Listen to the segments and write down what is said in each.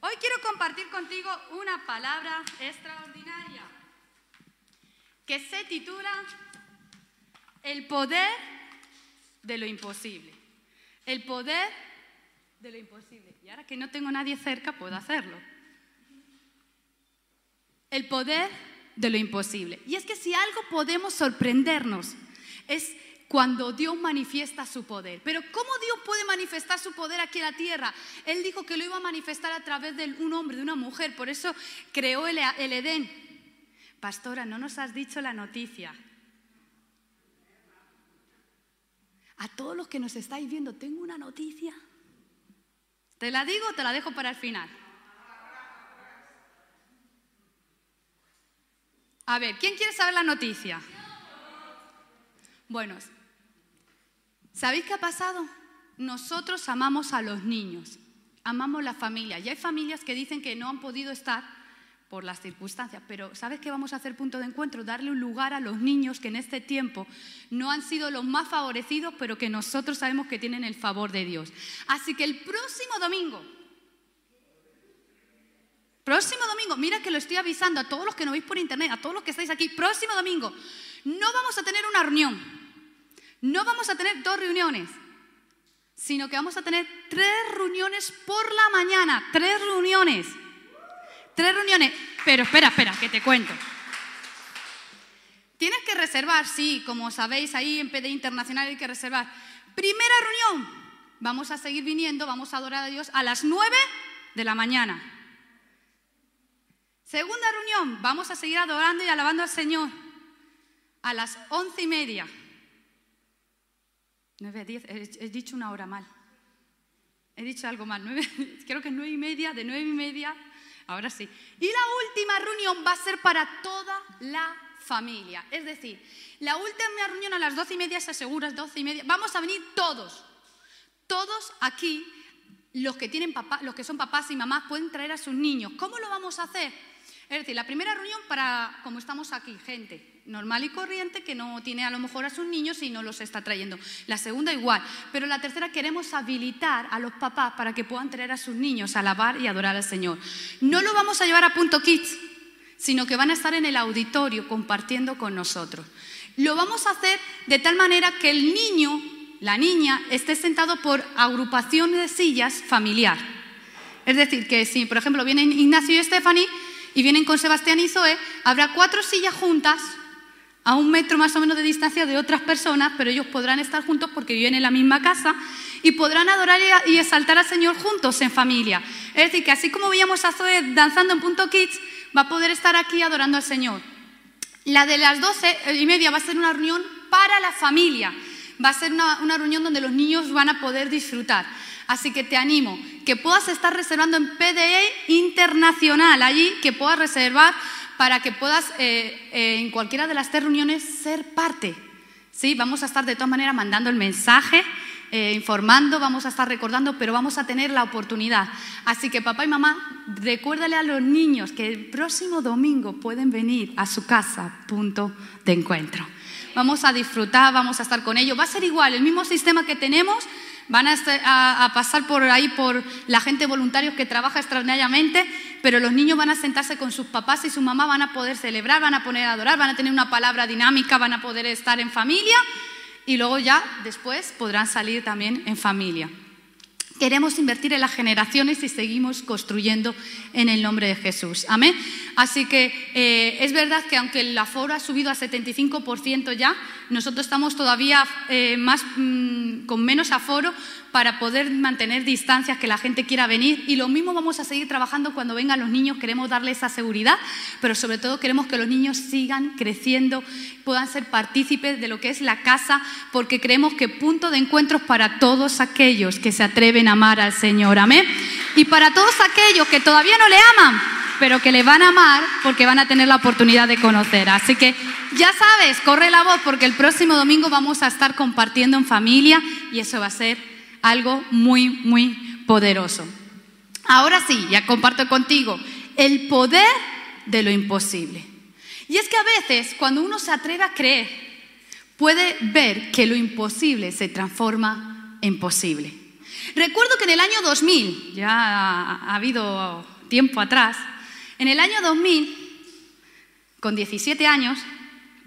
Hoy quiero compartir contigo una palabra extraordinaria que se titula El poder de lo imposible. El poder de lo imposible. Y ahora que no tengo nadie cerca, puedo hacerlo. El poder de lo imposible. Y es que si algo podemos sorprendernos es cuando Dios manifiesta su poder. Pero ¿cómo Dios puede manifestar su poder aquí en la tierra? Él dijo que lo iba a manifestar a través de un hombre, de una mujer. Por eso creó el, el Edén. Pastora, no nos has dicho la noticia. A todos los que nos estáis viendo, tengo una noticia. ¿Te la digo o te la dejo para el final? A ver, ¿quién quiere saber la noticia? Bueno, ¿sabéis qué ha pasado? Nosotros amamos a los niños, amamos la familia. Y hay familias que dicen que no han podido estar por las circunstancias, pero ¿sabes qué vamos a hacer punto de encuentro? Darle un lugar a los niños que en este tiempo no han sido los más favorecidos, pero que nosotros sabemos que tienen el favor de Dios. Así que el próximo domingo, próximo domingo, mira que lo estoy avisando a todos los que no veis por internet, a todos los que estáis aquí, próximo domingo, no vamos a tener una reunión, no vamos a tener dos reuniones, sino que vamos a tener tres reuniones por la mañana, tres reuniones. Tres reuniones. Pero espera, espera, que te cuento. Tienes que reservar, sí, como sabéis, ahí en PD Internacional hay que reservar. Primera reunión. Vamos a seguir viniendo, vamos a adorar a Dios a las nueve de la mañana. Segunda reunión, vamos a seguir adorando y alabando al Señor a las once y media. Nueve, diez, he, dicho una hora mal. He dicho algo mal. creo que es nueve y media, de nueve y media Ahora sí. Y la última reunión va a ser para toda la familia. Es decir, la última reunión a las doce y media, se asegura, doce y media. Vamos a venir todos. Todos aquí, los que, tienen papá, los que son papás y mamás, pueden traer a sus niños. ¿Cómo lo vamos a hacer? Es decir, la primera reunión para, como estamos aquí, gente, normal y corriente que no tiene a lo mejor a sus niños y no los está trayendo. La segunda igual, pero la tercera queremos habilitar a los papás para que puedan traer a sus niños a alabar y adorar al Señor. No lo vamos a llevar a punto kids, sino que van a estar en el auditorio compartiendo con nosotros. Lo vamos a hacer de tal manera que el niño, la niña, esté sentado por agrupación de sillas familiar. Es decir, que si, por ejemplo, vienen Ignacio y Stephanie y vienen con Sebastián y Zoe, habrá cuatro sillas juntas a un metro más o menos de distancia de otras personas, pero ellos podrán estar juntos porque viven en la misma casa y podrán adorar y exaltar al Señor juntos en familia. Es decir, que así como veíamos a Zoe danzando en Punto Kids, va a poder estar aquí adorando al Señor. La de las doce y media va a ser una reunión para la familia. Va a ser una, reunión donde los niños van a poder disfrutar. Así que te animo que puedas estar reservando en PDE Internacional, allí que puedas reservar para que puedas eh, eh, en cualquiera de las tres reuniones ser parte. ¿sí? Vamos a estar de todas maneras mandando el mensaje, eh, informando, vamos a estar recordando, pero vamos a tener la oportunidad. Así que papá y mamá, recuérdale a los niños que el próximo domingo pueden venir a su casa, punto de encuentro. Vamos a disfrutar, vamos a estar con ellos. Va a ser igual, el mismo sistema que tenemos, van a, pasar por ahí por la gente voluntarios que trabaja extraordinariamente, pero los niños van a sentarse con sus papás y su mamá van a poder celebrar, van a poner a adorar, van a tener una palabra dinámica, van a poder estar en familia y luego ya después podrán salir también en familia. Queremos invertir en las generaciones y seguimos construyendo en el nombre de Jesús. Amén. Así que eh, es verdad que aunque el aforo ha subido a 75% ya, nosotros estamos todavía eh, más, mm, con menos aforo para poder mantener distancias, que la gente quiera venir. Y lo mismo vamos a seguir trabajando cuando vengan los niños. Queremos darles esa seguridad, pero sobre todo queremos que los niños sigan creciendo, puedan ser partícipes de lo que es la casa, porque creemos que punto de encuentro para todos aquellos que se atreven a amar al Señor. Amén. Y para todos aquellos que todavía no le aman, pero que le van a amar porque van a tener la oportunidad de conocer. Así que ya sabes, corre la voz porque el próximo domingo vamos a estar compartiendo en familia y eso va a ser algo muy, muy poderoso. Ahora sí, ya comparto contigo el poder de lo imposible. Y es que a veces cuando uno se atreve a creer, puede ver que lo imposible se transforma en posible. Recuerdo que en el año 2000, ya ha habido tiempo atrás, en el año 2000, con 17 años,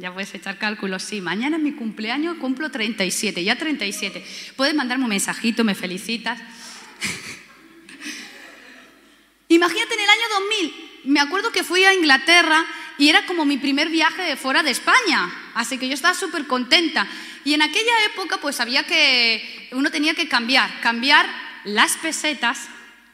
ya puedes echar cálculos, sí, mañana es mi cumpleaños, cumplo 37, ya 37. Puedes mandarme un mensajito, me felicitas. Imagínate en el año 2000, me acuerdo que fui a Inglaterra y era como mi primer viaje de fuera de España, así que yo estaba súper contenta. Y en aquella época pues había que, uno tenía que cambiar, cambiar las pesetas,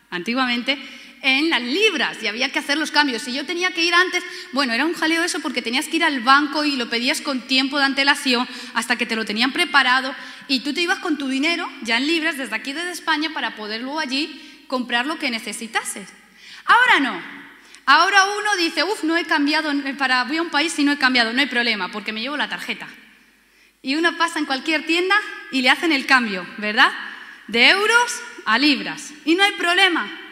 antiguamente, en las libras y había que hacer los cambios. Si yo tenía que ir antes, bueno, era un jaleo eso porque tenías que ir al banco y lo pedías con tiempo de antelación hasta que te lo tenían preparado y tú te ibas con tu dinero ya en libras desde aquí desde España para poder luego allí comprar lo que necesitases. Ahora no. Ahora uno dice, uff, no he cambiado, para, voy a un país y no he cambiado, no hay problema, porque me llevo la tarjeta. Y uno pasa en cualquier tienda y le hacen el cambio, ¿verdad? De euros a libras. Y no hay problema.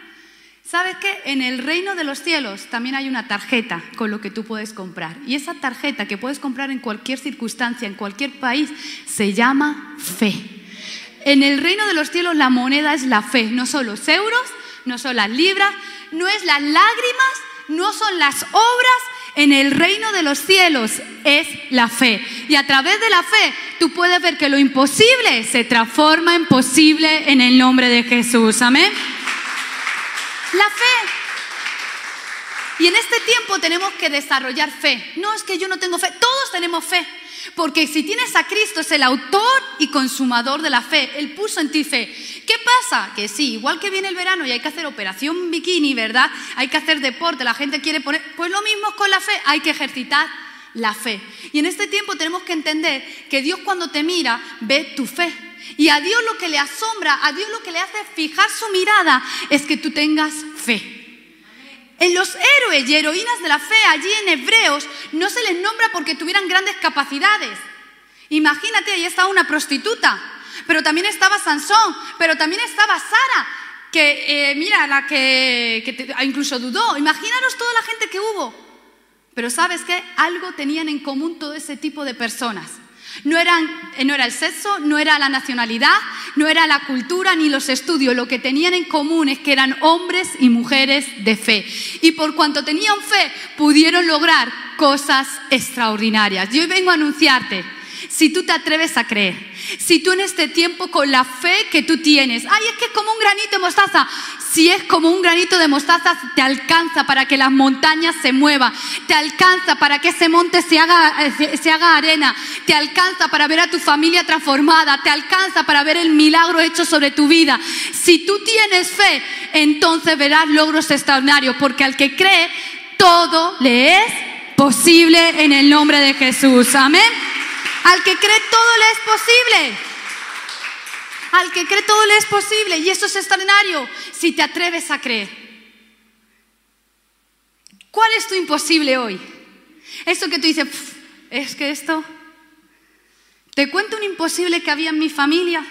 ¿Sabes qué? En el reino de los cielos también hay una tarjeta con lo que tú puedes comprar. Y esa tarjeta que puedes comprar en cualquier circunstancia, en cualquier país, se llama fe. En el reino de los cielos la moneda es la fe, no son los euros, no son las libras, no es las lágrimas, no son las obras, en el reino de los cielos es la fe. Y a través de la fe tú puedes ver que lo imposible se transforma en posible en el nombre de Jesús. Amén. La fe. Y en este tiempo tenemos que desarrollar fe. No es que yo no tengo fe, todos tenemos fe. Porque si tienes a Cristo, es el autor y consumador de la fe. Él puso en ti fe. ¿Qué pasa? Que sí, igual que viene el verano y hay que hacer operación bikini, ¿verdad? Hay que hacer deporte, la gente quiere poner... Pues lo mismo con la fe, hay que ejercitar la fe. Y en este tiempo tenemos que entender que Dios cuando te mira ve tu fe. Y a Dios lo que le asombra, a Dios lo que le hace fijar su mirada es que tú tengas fe. En los héroes y heroínas de la fe allí en Hebreos no se les nombra porque tuvieran grandes capacidades. Imagínate, ahí estaba una prostituta, pero también estaba Sansón, pero también estaba Sara, que eh, mira, la que, incluso dudó. Imaginaros toda la gente que hubo. Pero sabes qué? Algo tenían en común todo ese tipo de personas. No, eran, no era el sexo, no era la nacionalidad, no era la cultura ni los estudios. Lo que tenían en común es que eran hombres y mujeres de fe. Y por cuanto tenían fe, pudieron lograr cosas extraordinarias. Yo hoy vengo a anunciarte, si tú te atreves a creer, si tú en este tiempo con la fe que tú tienes, ay, es que es como un granito de mostaza, si es como un granito de mostaza, te alcanza para que las montañas se muevan, te alcanza para que ese monte se haga, eh, se haga arena, te alcanza para ver a tu familia transformada, te alcanza para ver el milagro hecho sobre tu vida. Si tú tienes fe, entonces verás logros extraordinarios, porque al que cree, todo le es posible en el nombre de Jesús. Amén. Al que cree, todo le es posible. Al que cree todo le es posible y eso es extraordinario si te atreves a creer. ¿Cuál es tu imposible hoy? Eso que tú dices, es que esto... Te cuento un imposible que había en mi familia.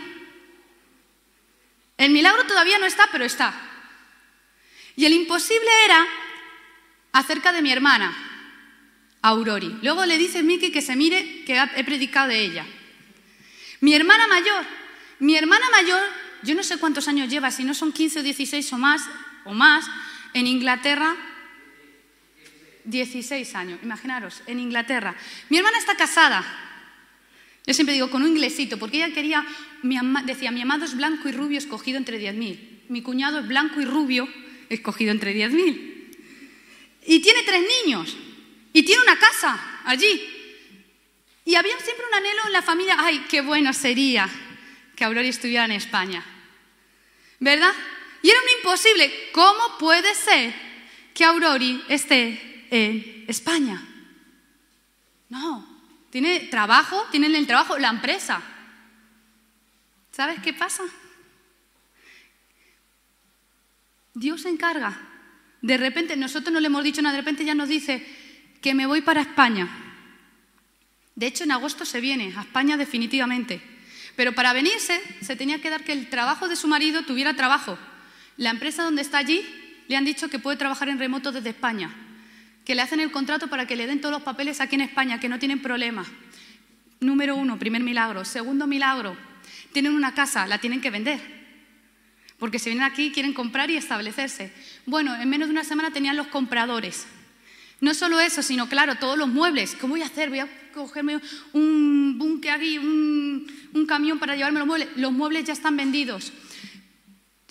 El milagro todavía no está, pero está. Y el imposible era acerca de mi hermana, Aurori. Luego le dice Miki que se mire que he predicado de ella. Mi hermana mayor mi hermana mayor, yo no sé cuántos años lleva, si no son 15 o 16 o más, o más, en Inglaterra, 16 años, imaginaros, en Inglaterra. Mi hermana está casada, yo siempre digo con un inglesito, porque ella quería, decía, mi amado es blanco y rubio escogido entre 10.000, mi cuñado es blanco y rubio escogido entre 10.000. Y tiene tres niños, y tiene una casa allí. Y había siempre un anhelo en la familia, ay, qué bueno sería que Aurori estuviera en España. ¿Verdad? Y era un imposible. ¿Cómo puede ser que Aurori esté en España? No. Tiene trabajo, tiene en el trabajo la empresa. ¿Sabes qué pasa? Dios se encarga. De repente, nosotros no le hemos dicho nada, de repente ya nos dice que me voy para España. De hecho, en agosto se viene a España definitivamente. Pero para venirse se tenía que dar que el trabajo de su marido tuviera trabajo. La empresa donde está allí le han dicho que puede trabajar en remoto desde España, que le hacen el contrato para que le den todos los papeles aquí en España, que no tienen problema. Número uno, primer milagro. Segundo milagro, tienen una casa, la tienen que vender. porque se vienen aquí, quieren comprar y establecerse. Bueno, en menos de una semana tenían los compradores. No solo eso, sino claro, todos los muebles. ¿Cómo voy a hacer? Voy a cogerme un bunque aquí, un, un camión para llevarme los muebles. Los muebles ya están vendidos.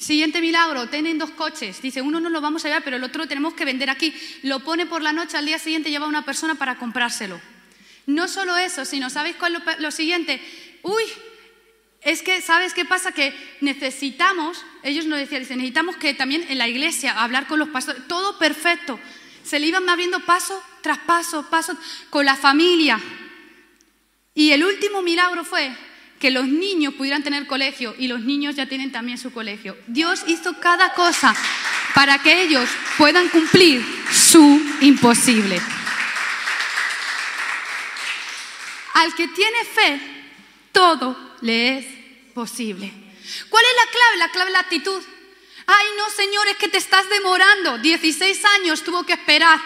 Siguiente milagro, tienen dos coches. Dice, uno no lo vamos a llevar, pero el otro lo tenemos que vender aquí. Lo pone por la noche, al día siguiente lleva una persona para comprárselo. No solo eso, sino, ¿sabéis cuál es lo, siguiente? Uy, es que, ¿sabes qué pasa? Que necesitamos, ellos nos decían, necesitamos que también en la iglesia hablar con los pastores, todo perfecto. Se le iban abriendo paso tras paso, paso con la familia. Y el último milagro fue que los niños pudieran tener colegio y los niños ya tienen también su colegio. Dios hizo cada cosa para que ellos puedan cumplir su imposible. Al que tiene fe, todo le es posible. ¿Cuál es la clave? La clave es la actitud. Ay, no, Señor, es que te estás demorando. 16 años tuvo que esperar.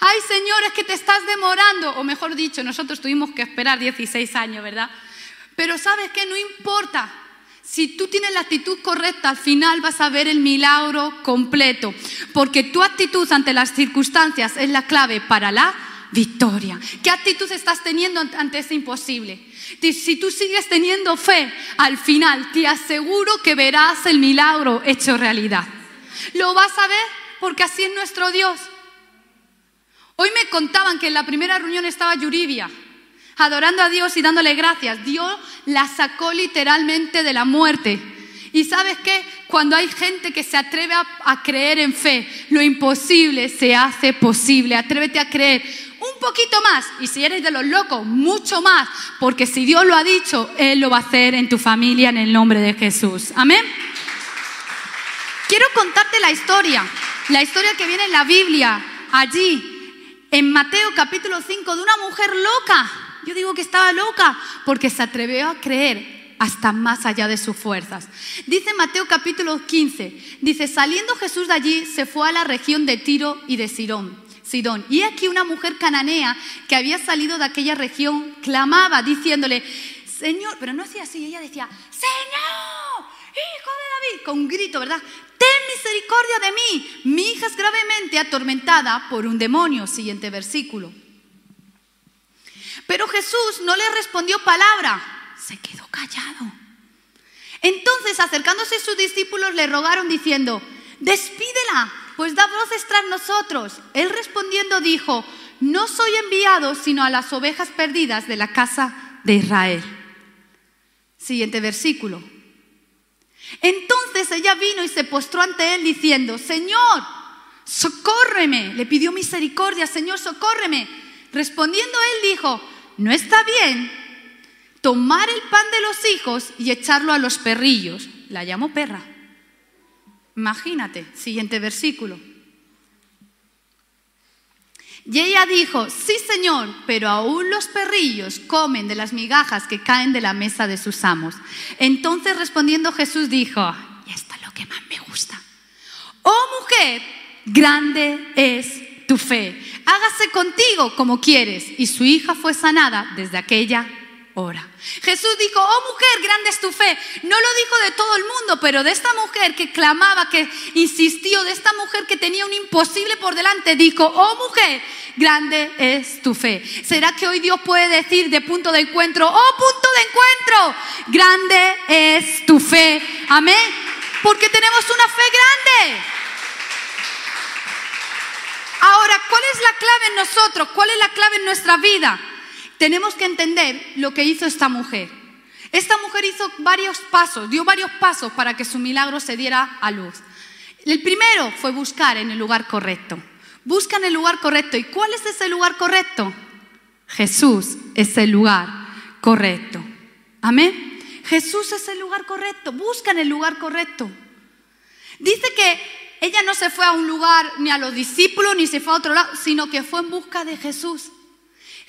Ay, Señor, es que te estás demorando. O mejor dicho, nosotros tuvimos que esperar 16 años, ¿verdad? Pero sabes que no importa. Si tú tienes la actitud correcta, al final vas a ver el milagro completo. Porque tu actitud ante las circunstancias es la clave para la victoria. ¿Qué actitud estás teniendo ante ese imposible? Si tú sigues teniendo fe, al final te aseguro que verás el milagro hecho realidad. Lo vas a ver porque así es nuestro Dios. Hoy me contaban que en la primera reunión estaba Yuridia, adorando a Dios y dándole gracias. Dios la sacó literalmente de la muerte. Y sabes qué? Cuando hay gente que se atreve a, a, creer en fe, lo imposible se hace posible. Atrévete a creer poquito más. Y si eres de los locos, mucho más. Porque si Dios lo ha dicho, Él lo va a hacer en tu familia en el nombre de Jesús. Amén. Quiero contarte la historia. La historia que viene en la Biblia, allí, en Mateo capítulo 5, de una mujer loca. Yo digo que estaba loca porque se atrevió a creer hasta más allá de sus fuerzas. Dice Mateo capítulo 15, dice, saliendo Jesús de allí, se fue a la región de Tiro y de Sidón. Y aquí una mujer cananea que había salido de aquella región clamaba diciéndole, Señor, pero no hacía así, ella decía, Señor, hijo de David, con un grito, ¿verdad? Ten misericordia de mí, mi hija es gravemente atormentada por un demonio. Siguiente versículo. Pero Jesús no le respondió palabra, se quedó callado. Entonces, acercándose sus discípulos, le rogaron diciendo, despídela, pues voces tras nosotros. Él respondiendo dijo, no soy enviado sino a las ovejas perdidas de la casa de Israel. Siguiente versículo. Entonces ella vino y se postró ante él diciendo, Señor, socórreme. Le pidió misericordia, Señor, socórreme. Respondiendo él dijo, no está bien tomar el pan de los hijos y echarlo a los perrillos. La llamo perra. Imagínate, siguiente versículo. Y ella dijo, sí Señor, pero aún los perrillos comen de las migajas que caen de la mesa de sus amos. Entonces respondiendo Jesús dijo, y esto es lo que más me gusta, oh mujer, grande es tu fe, hágase contigo como quieres. Y su hija fue sanada desde aquella Jesús dijo, oh mujer, grande es tu fe. No lo dijo de todo el mundo, pero de esta mujer que clamaba, que insistió, de esta mujer que tenía un imposible por delante, dijo, oh mujer, grande es tu fe. ¿Será que hoy Dios puede decir de punto de encuentro, oh punto de encuentro, grande es tu fe? Amén. Porque tenemos una fe grande. Ahora, ¿cuál es la clave en nosotros? ¿Cuál es la clave en nuestra vida? Tenemos que entender lo que hizo esta mujer. Esta mujer hizo varios pasos, dio varios pasos para que su milagro se diera a luz. El primero fue buscar en el lugar correcto. Busca en el lugar correcto. ¿Y cuál es ese lugar correcto? Jesús es el lugar correcto. Amén. Jesús es el lugar correcto. Busca en el lugar correcto. Dice que ella no se fue a un lugar ni a los discípulos ni se fue a otro lado, sino que fue en busca de Jesús.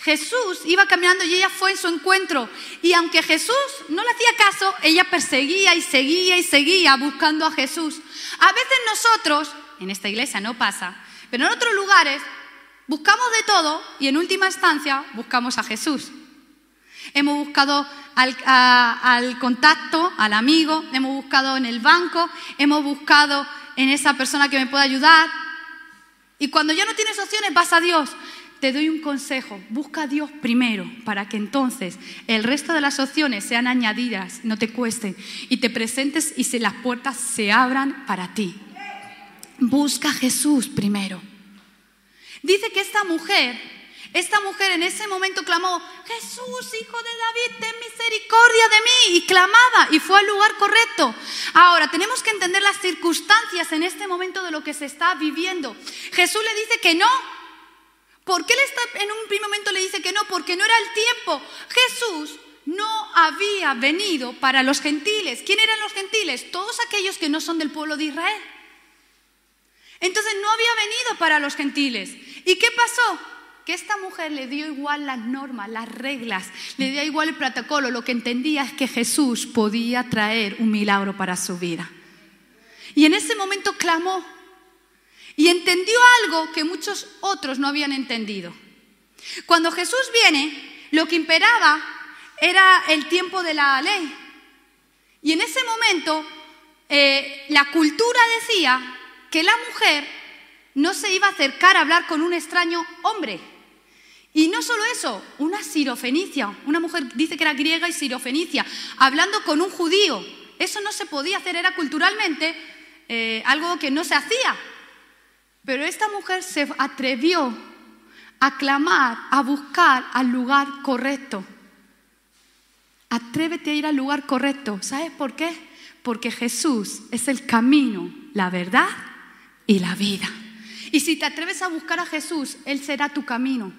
Jesús iba caminando y ella fue en su encuentro. Y aunque Jesús no le hacía caso, ella perseguía y seguía y seguía buscando a Jesús. A veces nosotros, en esta iglesia no pasa, pero en otros lugares buscamos de todo y en última instancia buscamos a Jesús. Hemos buscado al, contacto, al amigo, hemos buscado en el banco, hemos buscado en esa persona que me pueda ayudar. Y cuando ya no tienes opciones, vas a Dios. Te doy un consejo, busca a Dios primero para que entonces el resto de las opciones sean añadidas, no te cuesten y te presentes y se las puertas se abran para ti. Busca a Jesús primero. Dice que esta mujer esta mujer en ese momento clamó, Jesús, hijo de David, ten misericordia de mí. Y clamaba y fue al lugar correcto. Ahora, tenemos que entender las circunstancias en este momento de lo que se está viviendo. Jesús le dice que no. ¿Por qué le está, en un primer momento le dice que no? Porque no era el tiempo. Jesús no había venido para los gentiles. ¿Quién eran los gentiles? Todos aquellos que no son del pueblo de Israel. Entonces no había venido para los gentiles. ¿Y qué pasó? que esta mujer le dio igual las normas, las reglas, le dio igual el protocolo, lo que entendía es que Jesús podía traer un milagro para su vida. Y en ese momento clamó y entendió algo que muchos otros no habían entendido. Cuando Jesús viene, lo que imperaba era el tiempo de la ley. Y en ese momento, eh, la cultura decía que la mujer no se iba a acercar a hablar con un extraño hombre. Y no solo eso, una sirofenicia, una mujer dice que era griega y sirofenicia, hablando con un judío. Eso no se podía hacer, era culturalmente eh, algo que no se hacía. Pero esta mujer se atrevió a clamar, a buscar al lugar correcto. Atrévete a ir al lugar correcto. ¿Sabes por qué? Porque Jesús es el camino, la verdad y la vida. Y si te atreves a buscar a Jesús, Él será tu camino.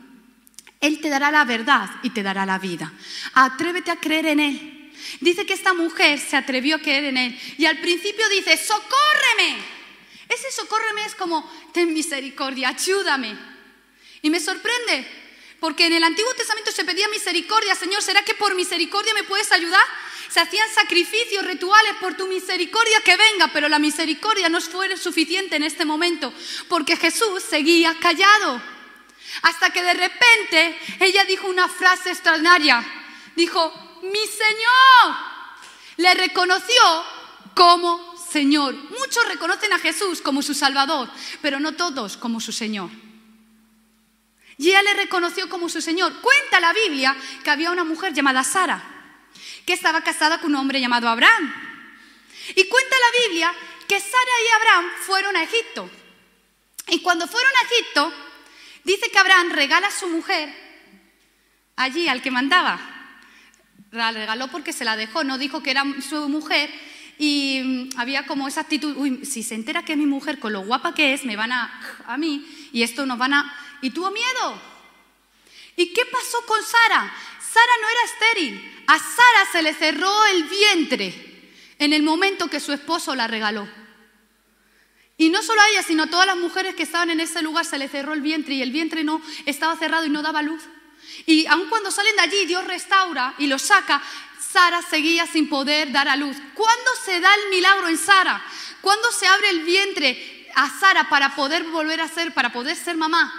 Él te dará la verdad y te dará la vida. Atrévete a creer en Él. Dice que esta mujer se atrevió a creer en Él y al principio dice, socórreme. Ese socórreme es como, ten misericordia, ayúdame. Y me sorprende, porque en el Antiguo Testamento se pedía misericordia, Señor, ¿será que por misericordia me puedes ayudar? Se hacían sacrificios rituales por tu misericordia que venga, pero la misericordia no fue suficiente en este momento, porque Jesús seguía callado. Hasta que de repente ella dijo una frase extraordinaria. Dijo, mi Señor. Le reconoció como Señor. Muchos reconocen a Jesús como su Salvador, pero no todos como su Señor. Y ella le reconoció como su Señor. Cuenta la Biblia que había una mujer llamada Sara, que estaba casada con un hombre llamado Abraham. Y cuenta la Biblia que Sara y Abraham fueron a Egipto. Y cuando fueron a Egipto, Dice que Abraham regala a su mujer allí al que mandaba. La regaló porque se la dejó, no dijo que era su mujer y mm, había como esa actitud, uy, si se entera que es mi mujer con lo guapa que es, me van a a mí y esto nos van a... Y tuvo miedo. ¿Y qué pasó con Sara? Sara no era estéril. A Sara se le cerró el vientre en el momento que su esposo la regaló. Y no solo a ella, sino a todas las mujeres que estaban en ese lugar se le cerró el vientre y el vientre no estaba cerrado y no daba luz. Y aun cuando salen de allí, Dios restaura y los saca, Sara seguía sin poder dar a luz. ¿Cuándo se da el milagro en Sara? ¿Cuándo se abre el vientre a Sara para poder volver a ser, para poder ser mamá?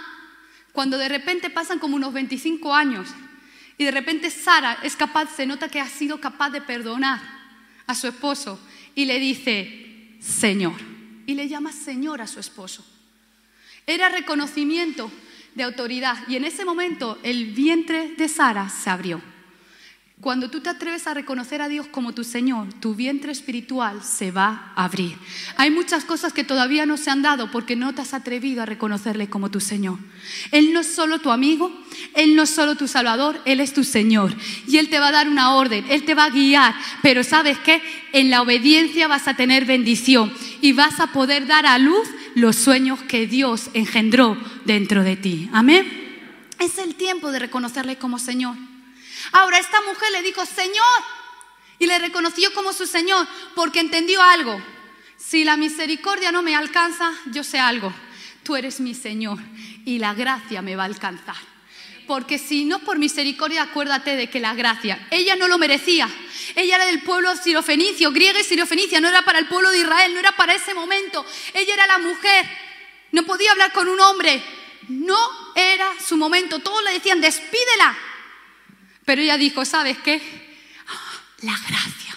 Cuando de repente pasan como unos 25 años y de repente Sara es capaz, se nota que ha sido capaz de perdonar a su esposo y le dice, Señor y le llama Señor a su esposo. Era reconocimiento de autoridad y en ese momento el vientre de Sara se abrió. Cuando tú te atreves a reconocer a Dios como tu Señor, tu vientre espiritual se va a abrir. Hay muchas cosas que todavía no se han dado porque no te has atrevido a reconocerle como tu Señor. Él no es solo tu amigo, Él no es solo tu Salvador, Él es tu Señor. Y Él te va a dar una orden, Él te va a guiar. Pero sabes qué? En la obediencia vas a tener bendición y vas a poder dar a luz los sueños que Dios engendró dentro de ti. Amén. Es el tiempo de reconocerle como Señor. Ahora esta mujer le dijo, Señor, y le reconoció como su Señor, porque entendió algo. Si la misericordia no me alcanza, yo sé algo. Tú eres mi Señor y la gracia me va a alcanzar. Porque si no por misericordia, acuérdate de que la gracia, ella no lo merecía. Ella era del pueblo sirofenicio, griega y sirofenicia, no era para el pueblo de Israel, no era para ese momento. Ella era la mujer, no podía hablar con un hombre, no era su momento. Todos le decían, despídela, pero ella dijo, ¿sabes qué? la gracia.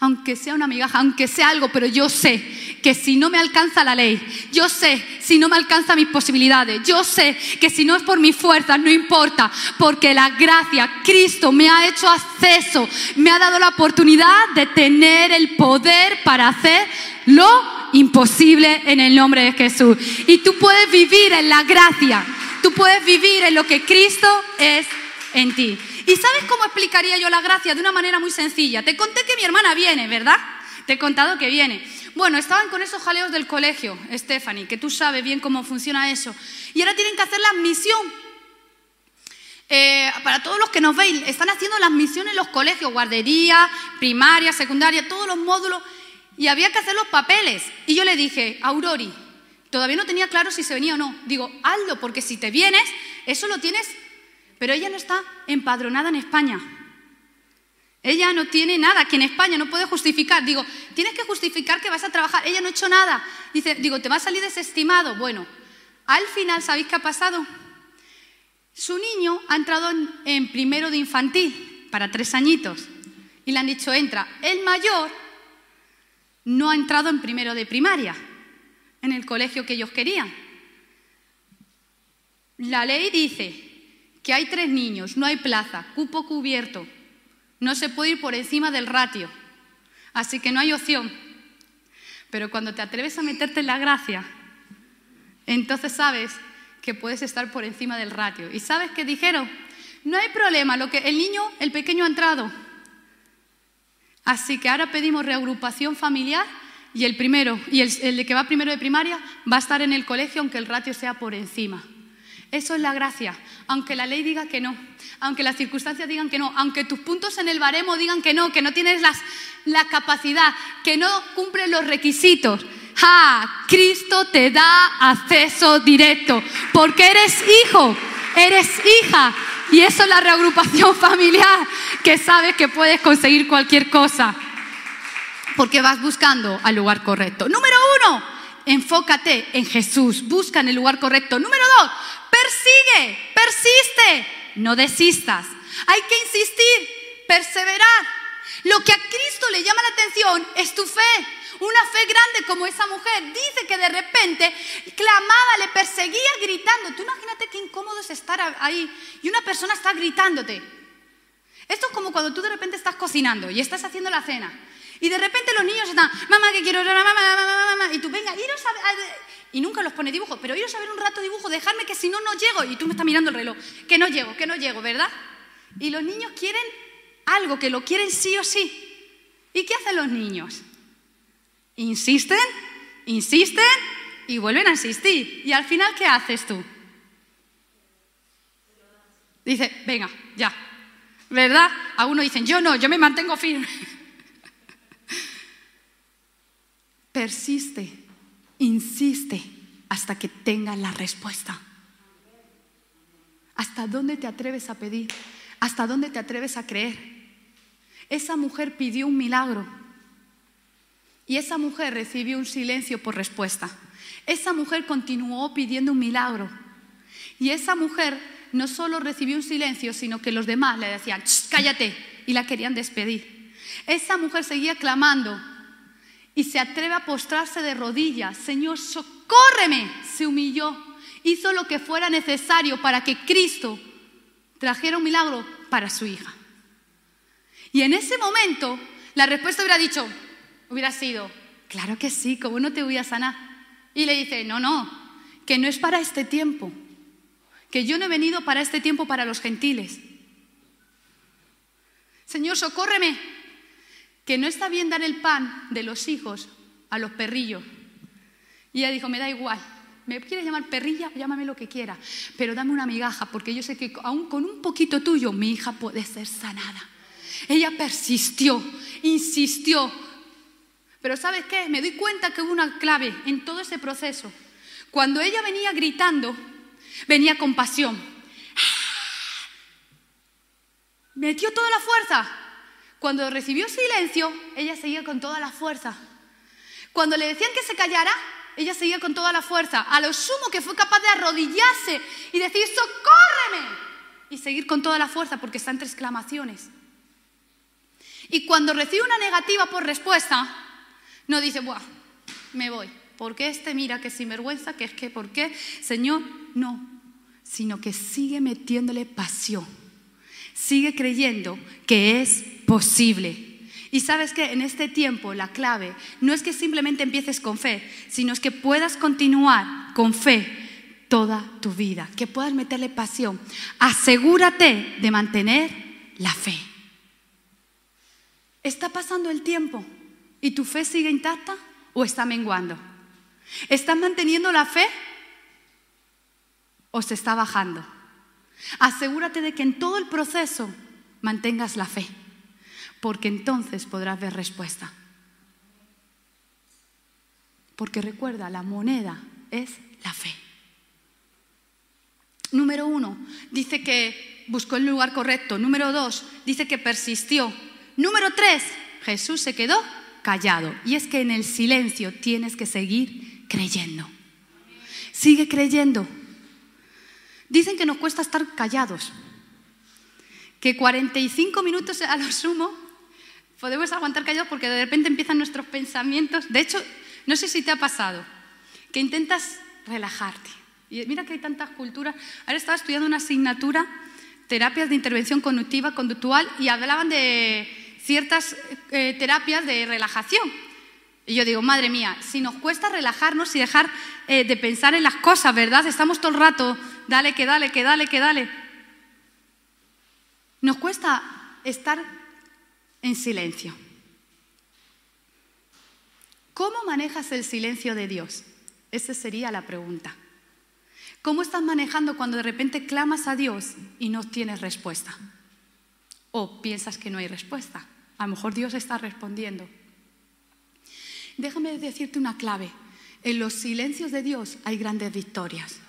Aunque sea una migaja, aunque sea algo, pero yo sé que si no me alcanza la ley, yo sé si no me alcanza mis posibilidades, yo sé que si no es por mis fuerzas, no importa, porque la gracia, Cristo me ha hecho acceso, me ha dado la oportunidad de tener el poder para hacer lo imposible en el nombre de Jesús. Y tú puedes vivir en la gracia, tú puedes vivir en lo que Cristo es en ti. ¿Y sabes cómo explicaría yo la gracia? De una manera muy sencilla. Te conté que mi hermana viene, ¿verdad? Te he contado que viene. Bueno, estaban con esos jaleos del colegio, Stephanie, que tú sabes bien cómo funciona eso. Y ahora tienen que hacer la admisión. Eh, para todos los que nos veis, están haciendo las misiones en los colegios, guardería, primaria, secundaria, todos los módulos, y había que hacer los papeles. Y yo le dije, Aurori, todavía no tenía claro si se venía o no. Digo, hazlo, porque si te vienes, eso lo tienes. Pero ella no está empadronada en España. Ella no tiene nada, que en España no puede justificar. Digo, tienes que justificar que vas a trabajar. Ella no ha hecho nada. Dice, digo, te va a salir desestimado. Bueno, al final, ¿sabéis qué ha pasado? Su niño ha entrado en, primero de infantil, para tres añitos. Y le han dicho, entra. El mayor no ha entrado en primero de primaria, en el colegio que ellos querían. La ley dice que hay tres niños, no hay plaza, cupo cubierto. No se puede ir por encima del ratio. Así que no hay opción. Pero cuando te atreves a meterte en la gracia, entonces sabes que puedes estar por encima del ratio. ¿Y sabes qué dijeron? No hay problema, lo que el niño, el pequeño ha entrado. Así que ahora pedimos reagrupación familiar y el primero, y el, el que va primero de primaria, va a estar en el colegio aunque el ratio sea por encima. Eso es la gracia, aunque la ley diga que no, aunque las circunstancias digan que no, aunque tus puntos en el baremo digan que no, que no tienes la capacidad, que no cumplen los requisitos. ¡Ja! Cristo te da acceso directo, porque eres hijo, eres hija, y eso es la reagrupación familiar, que sabes que puedes conseguir cualquier cosa, porque vas buscando al lugar correcto. Número uno, enfócate en Jesús, busca en el lugar correcto. Número dos, Persigue, persiste, no desistas. Hay que insistir, perseverar. Lo que a Cristo le llama la atención es tu fe. Una fe grande como esa mujer. Dice que de repente clamaba, le perseguía gritando. Tú imagínate qué incómodo es estar ahí y una persona está gritándote. Esto es como cuando tú de repente estás cocinando y estás haciendo la cena. Y de repente los niños están, mamá, que quiero, mamá, mamá, mamá, mamá. Y tú, venga, iros a, y nunca los pone dibujo, pero iros a ver un rato dibujo, dejarme que si no, no llego. Y tú me estás mirando el reloj, que no llego, que no llego, ¿verdad? Y los niños quieren algo, que lo quieren sí o sí. ¿Y qué hacen los niños? Insisten, insisten y vuelven a insistir. ¿Y al final qué haces tú? Dice, venga, ya. ¿Verdad? Algunos dicen, yo no, yo me mantengo firme. Persiste Insiste hasta que tengas la respuesta. ¿Hasta dónde te atreves a pedir? ¿Hasta dónde te atreves a creer? Esa mujer pidió un milagro y esa mujer recibió un silencio por respuesta. Esa mujer continuó pidiendo un milagro y esa mujer no solo recibió un silencio, sino que los demás le decían, cállate, y la querían despedir. Esa mujer seguía clamando, y se atreve a postrarse de rodillas. Señor, socórreme. Se humilló. Hizo lo que fuera necesario para que Cristo trajera un milagro para su hija. Y en ese momento la respuesta hubiera dicho, hubiera sido, claro que sí, ¿cómo no te voy a sanar? Y le dice, no, no, que no es para este tiempo, que yo no he venido para este tiempo para los gentiles. Señor, socórreme, que no está bien dar el pan de los hijos a los perrillos. Y ella dijo, me da igual, me quieres llamar perrilla, llámame lo que quiera, pero dame una migaja, porque yo sé que aún con un poquito tuyo mi hija puede ser sanada. Ella persistió, insistió. Pero ¿sabes qué? Me doy cuenta que hubo una clave en todo ese proceso. Cuando ella venía gritando, venía con pasión. Metió toda la fuerza, cuando recibió silencio, ella seguía con toda la fuerza. Cuando le decían que se callara, ella seguía con toda la fuerza. A lo sumo que fue capaz de arrodillarse y decir, socórreme. Y seguir con toda la fuerza porque está entre exclamaciones. Y cuando recibe una negativa por respuesta, no dice, Buah, me voy. Porque este mira que sinvergüenza, que es que, ¿por qué? Señor, no. Sino que sigue metiéndole pasión. Sigue creyendo que es posible. Y sabes que en este tiempo la clave no es que simplemente empieces con fe, sino es que puedas continuar con fe toda tu vida, que puedas meterle pasión. Asegúrate de mantener la fe. ¿Está pasando el tiempo y tu fe sigue intacta o está menguando? ¿Estás manteniendo la fe o se está bajando? Asegúrate de que en todo el proceso mantengas la fe, porque entonces podrás ver respuesta. Porque recuerda, la moneda es la fe. Número uno, dice que buscó el lugar correcto. Número dos, dice que persistió. Número tres, Jesús se quedó callado. Y es que en el silencio tienes que seguir creyendo. Sigue creyendo. Dicen que nos cuesta estar callados, que 45 minutos a lo sumo podemos aguantar callados porque de repente empiezan nuestros pensamientos. De hecho, no sé si te ha pasado, que intentas relajarte. Y mira que hay tantas culturas. Ahora estaba estudiando una asignatura, terapias de intervención cognitiva conductual, y hablaban de ciertas eh, terapias de relajación. Y yo digo, madre mía, si nos cuesta relajarnos y dejar eh, de pensar en las cosas, ¿verdad? Estamos todo el rato, dale, que dale, que dale, que dale. Nos cuesta estar en silencio. ¿Cómo manejas el silencio de Dios? Esa sería la pregunta. ¿Cómo estás manejando cuando de repente clamas a Dios y no tienes respuesta? ¿O piensas que no hay respuesta? A lo mejor Dios está respondiendo. Déjame decirte una clave. En los silencios de Dios hay grandes victorias.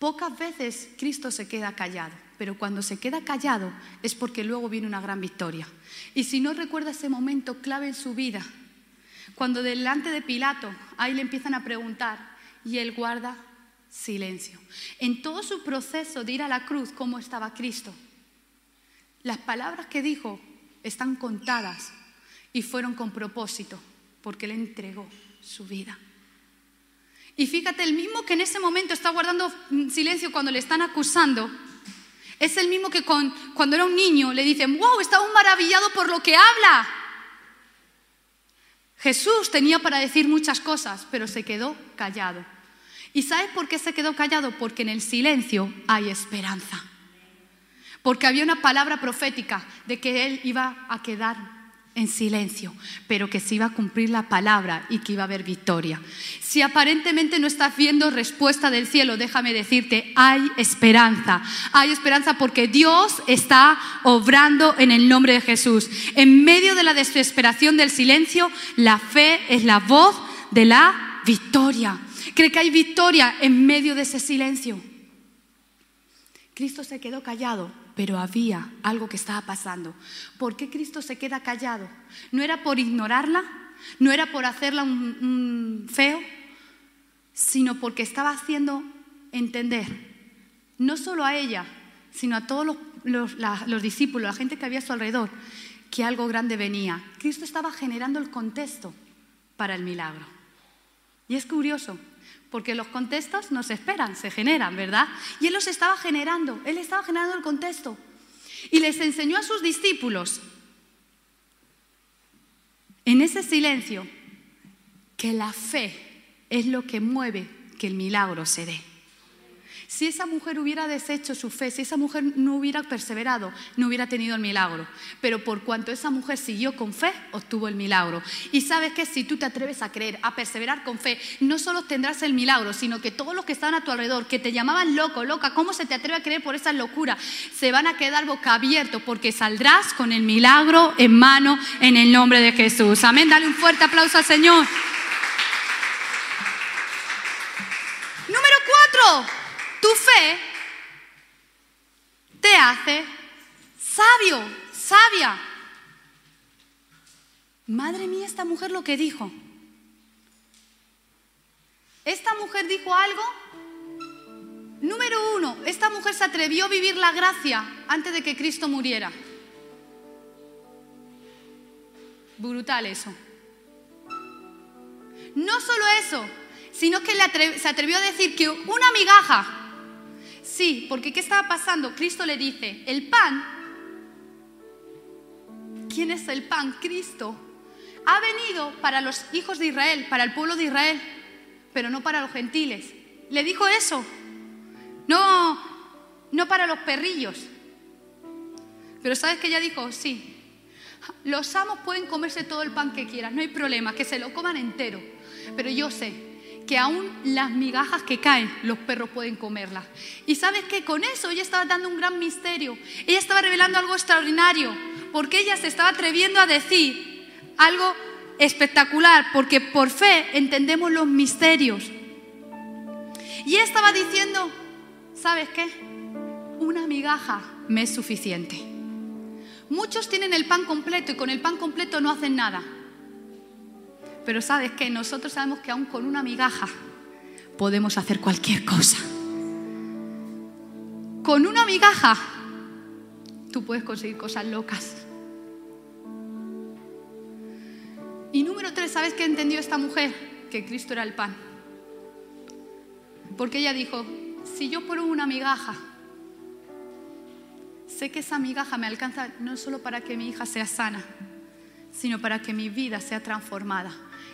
Pocas veces Cristo se queda callado, pero cuando se queda callado es porque luego viene una gran victoria. Y si no recuerda ese momento clave en su vida, cuando delante de Pilato ahí le empiezan a preguntar y él guarda silencio. En todo su proceso de ir a la cruz, ¿cómo estaba Cristo? Las palabras que dijo están contadas y fueron con propósito, porque Él entregó su vida. Y fíjate, el mismo que en ese momento está guardando silencio cuando le están acusando, es el mismo que cuando era un niño le dicen, wow, está un maravillado por lo que habla. Jesús tenía para decir muchas cosas, pero se quedó callado. ¿Y sabes por qué se quedó callado? Porque en el silencio hay esperanza. Porque había una palabra profética de que él iba a quedar en silencio, pero que se iba a cumplir la palabra y que iba a haber victoria. Si aparentemente no estás viendo respuesta del cielo, déjame decirte, hay esperanza. Hay esperanza porque Dios está obrando en el nombre de Jesús. En medio de la desesperación del silencio, la fe es la voz de la victoria. Cree que hay victoria en medio de ese silencio. Cristo se quedó callado pero había algo que estaba pasando. ¿Por qué Cristo se queda callado? No era por ignorarla, no era por hacerla un, feo, sino porque estaba haciendo entender, no solo a ella, sino a todos los, los discípulos, la gente que había a su alrededor, que algo grande venía. Cristo estaba generando el contexto para el milagro. Y es curioso, porque los contextos no se esperan, se generan, ¿verdad? Y él los estaba generando, él estaba generando el contexto. Y les enseñó a sus discípulos, en ese silencio, que la fe es lo que mueve que el milagro se dé. Si esa mujer hubiera deshecho su fe, si esa mujer no hubiera perseverado, no hubiera tenido el milagro. Pero por cuanto esa mujer siguió con fe, obtuvo el milagro. Y sabes que si tú te atreves a creer, a perseverar con fe, no solo tendrás el milagro, sino que todos los que estaban a tu alrededor, que te llamaban loco, loca, ¿cómo se te atreve a creer por esa locura? Se van a quedar boca abierto porque saldrás con el milagro en mano en el nombre de Jesús. Amén. Dale un fuerte aplauso al Señor. Número cuatro. Tu fe te hace sabio, sabia. Madre mía, esta mujer lo que dijo. Esta mujer dijo algo. Número uno, esta mujer se atrevió a vivir la gracia antes de que Cristo muriera. Brutal eso. No solo eso, sino que se atrevió a decir que una migaja. Sí, porque ¿qué estaba pasando? Cristo le dice, el pan, ¿quién es el pan? Cristo. Ha venido para los hijos de Israel, para el pueblo de Israel, pero no para los gentiles. Le dijo eso. No, no para los perrillos. Pero ¿sabes que ella dijo? Sí. Los amos pueden comerse todo el pan que quieran, no hay problema, que se lo coman entero. Pero yo sé que aún las migajas que caen, los perros pueden comerlas. Y sabes que con eso ella estaba dando un gran misterio. Ella estaba revelando algo extraordinario, porque ella se estaba atreviendo a decir algo espectacular, porque por fe entendemos los misterios. Y ella estaba diciendo, ¿sabes qué? Una migaja me es suficiente. Muchos tienen el pan completo y con el pan completo no hacen nada. Pero sabes que nosotros sabemos que aún con una migaja podemos hacer cualquier cosa. Con una migaja tú puedes conseguir cosas locas. Y número tres, ¿sabes qué entendió esta mujer? Que Cristo era el pan. Porque ella dijo, si yo por una migaja sé que esa migaja me alcanza no solo para que mi hija sea sana, sino para que mi vida sea transformada.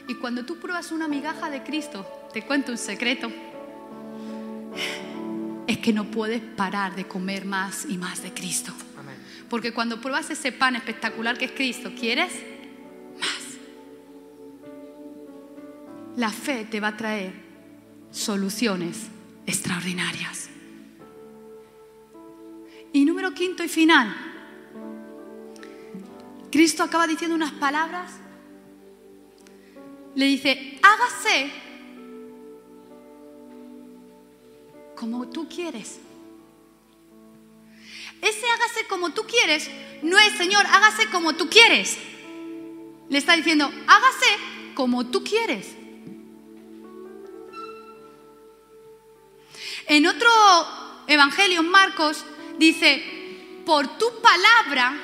Y cuando tú pruebas una migaja de Cristo, te cuento un secreto, es que no puedes parar de comer más y más de Cristo. Porque cuando pruebas ese pan espectacular que es Cristo, ¿quieres? Más. La fe te va a traer soluciones extraordinarias. Y número quinto y final. Cristo acaba diciendo unas palabras. Le dice, hágase como tú quieres. Ese hágase como tú quieres no es, Señor, hágase como tú quieres. Le está diciendo, hágase como tú quieres. En otro evangelio, Marcos, dice, por tu palabra,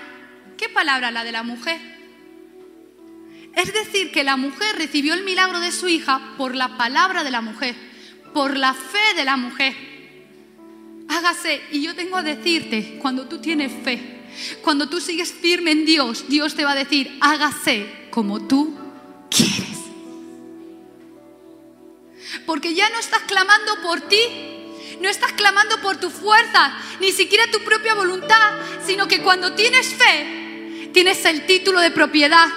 ¿qué palabra? La de la mujer. Es decir, que la mujer recibió el milagro de su hija por la palabra de la mujer, por la fe de la mujer. Hágase, y yo tengo a decirte, cuando tú tienes fe, cuando tú sigues firme en Dios, Dios te va a decir, hágase como tú quieres. Porque ya no estás clamando por ti, no estás clamando por tu fuerza, ni siquiera tu propia voluntad, sino que cuando tienes fe, tienes el título de propiedad,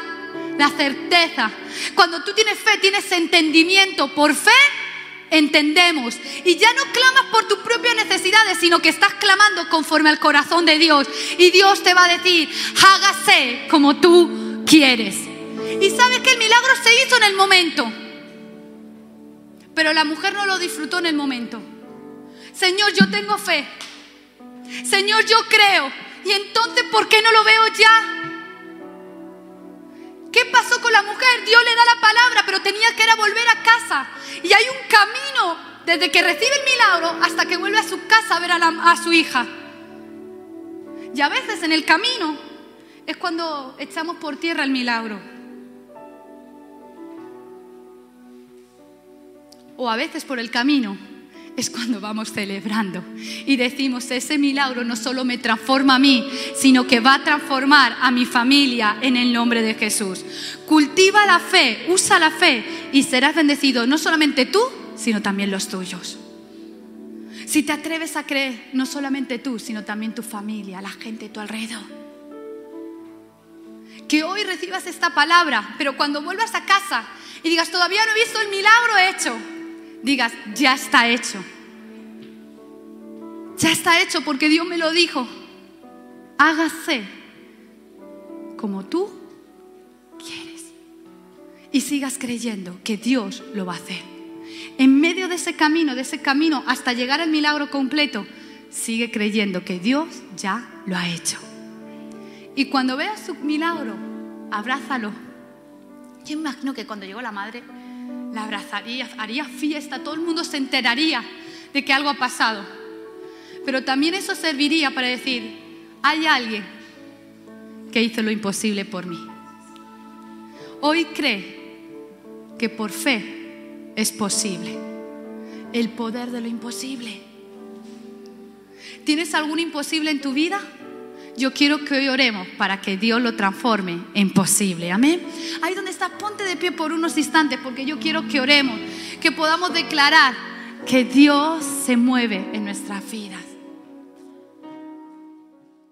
la certeza. Cuando tú tienes fe, tienes entendimiento. Por fe, entendemos. Y ya no clamas por tus propias necesidades, sino que estás clamando conforme al corazón de Dios. Y Dios te va a decir, hágase como tú quieres. Y sabes que el milagro se hizo en el momento. Pero la mujer no lo disfrutó en el momento. Señor, yo tengo fe. Señor, yo creo. Y entonces, ¿por qué no lo veo ya? ¿Qué pasó con la mujer? Dios le da la palabra, pero tenía que volver a casa. Y hay un camino desde que recibe el milagro hasta que vuelve a su casa a ver a, a su hija. Y a veces en el camino es cuando echamos por tierra el milagro. O a veces por el camino es cuando vamos celebrando y decimos, ese milagro no solo me transforma a mí, sino que va a transformar a mi familia en el nombre de Jesús. Cultiva la fe, usa la fe y serás bendecido no solamente tú, sino también los tuyos. Si te atreves a creer, no solamente tú, sino también tu familia, la gente a tu alrededor. Que hoy recibas esta palabra, pero cuando vuelvas a casa y digas, todavía no he visto el milagro hecho, digas, ya está hecho. Ya está hecho porque Dios me lo dijo. Hágase como tú quieres. Y sigas creyendo que Dios lo va a hacer. En medio de ese camino, de ese camino hasta llegar al milagro completo, sigue creyendo que Dios ya lo ha hecho. Y cuando veas su milagro, abrázalo. Yo imagino que cuando llegó la madre, la abrazaría, haría fiesta, todo el mundo se enteraría de que algo ha pasado. Pero también eso serviría para decir, hay alguien que hizo lo imposible por mí. hoy cree que por fe es posible. El poder de lo imposible. ¿Tienes algún imposible en tu vida? Yo quiero que hoy oremos para que Dios lo transforme en posible. Amén. Ahí donde estás, ponte de pie por unos instantes porque yo quiero que oremos, que podamos declarar que Dios se mueve en nuestras vidas.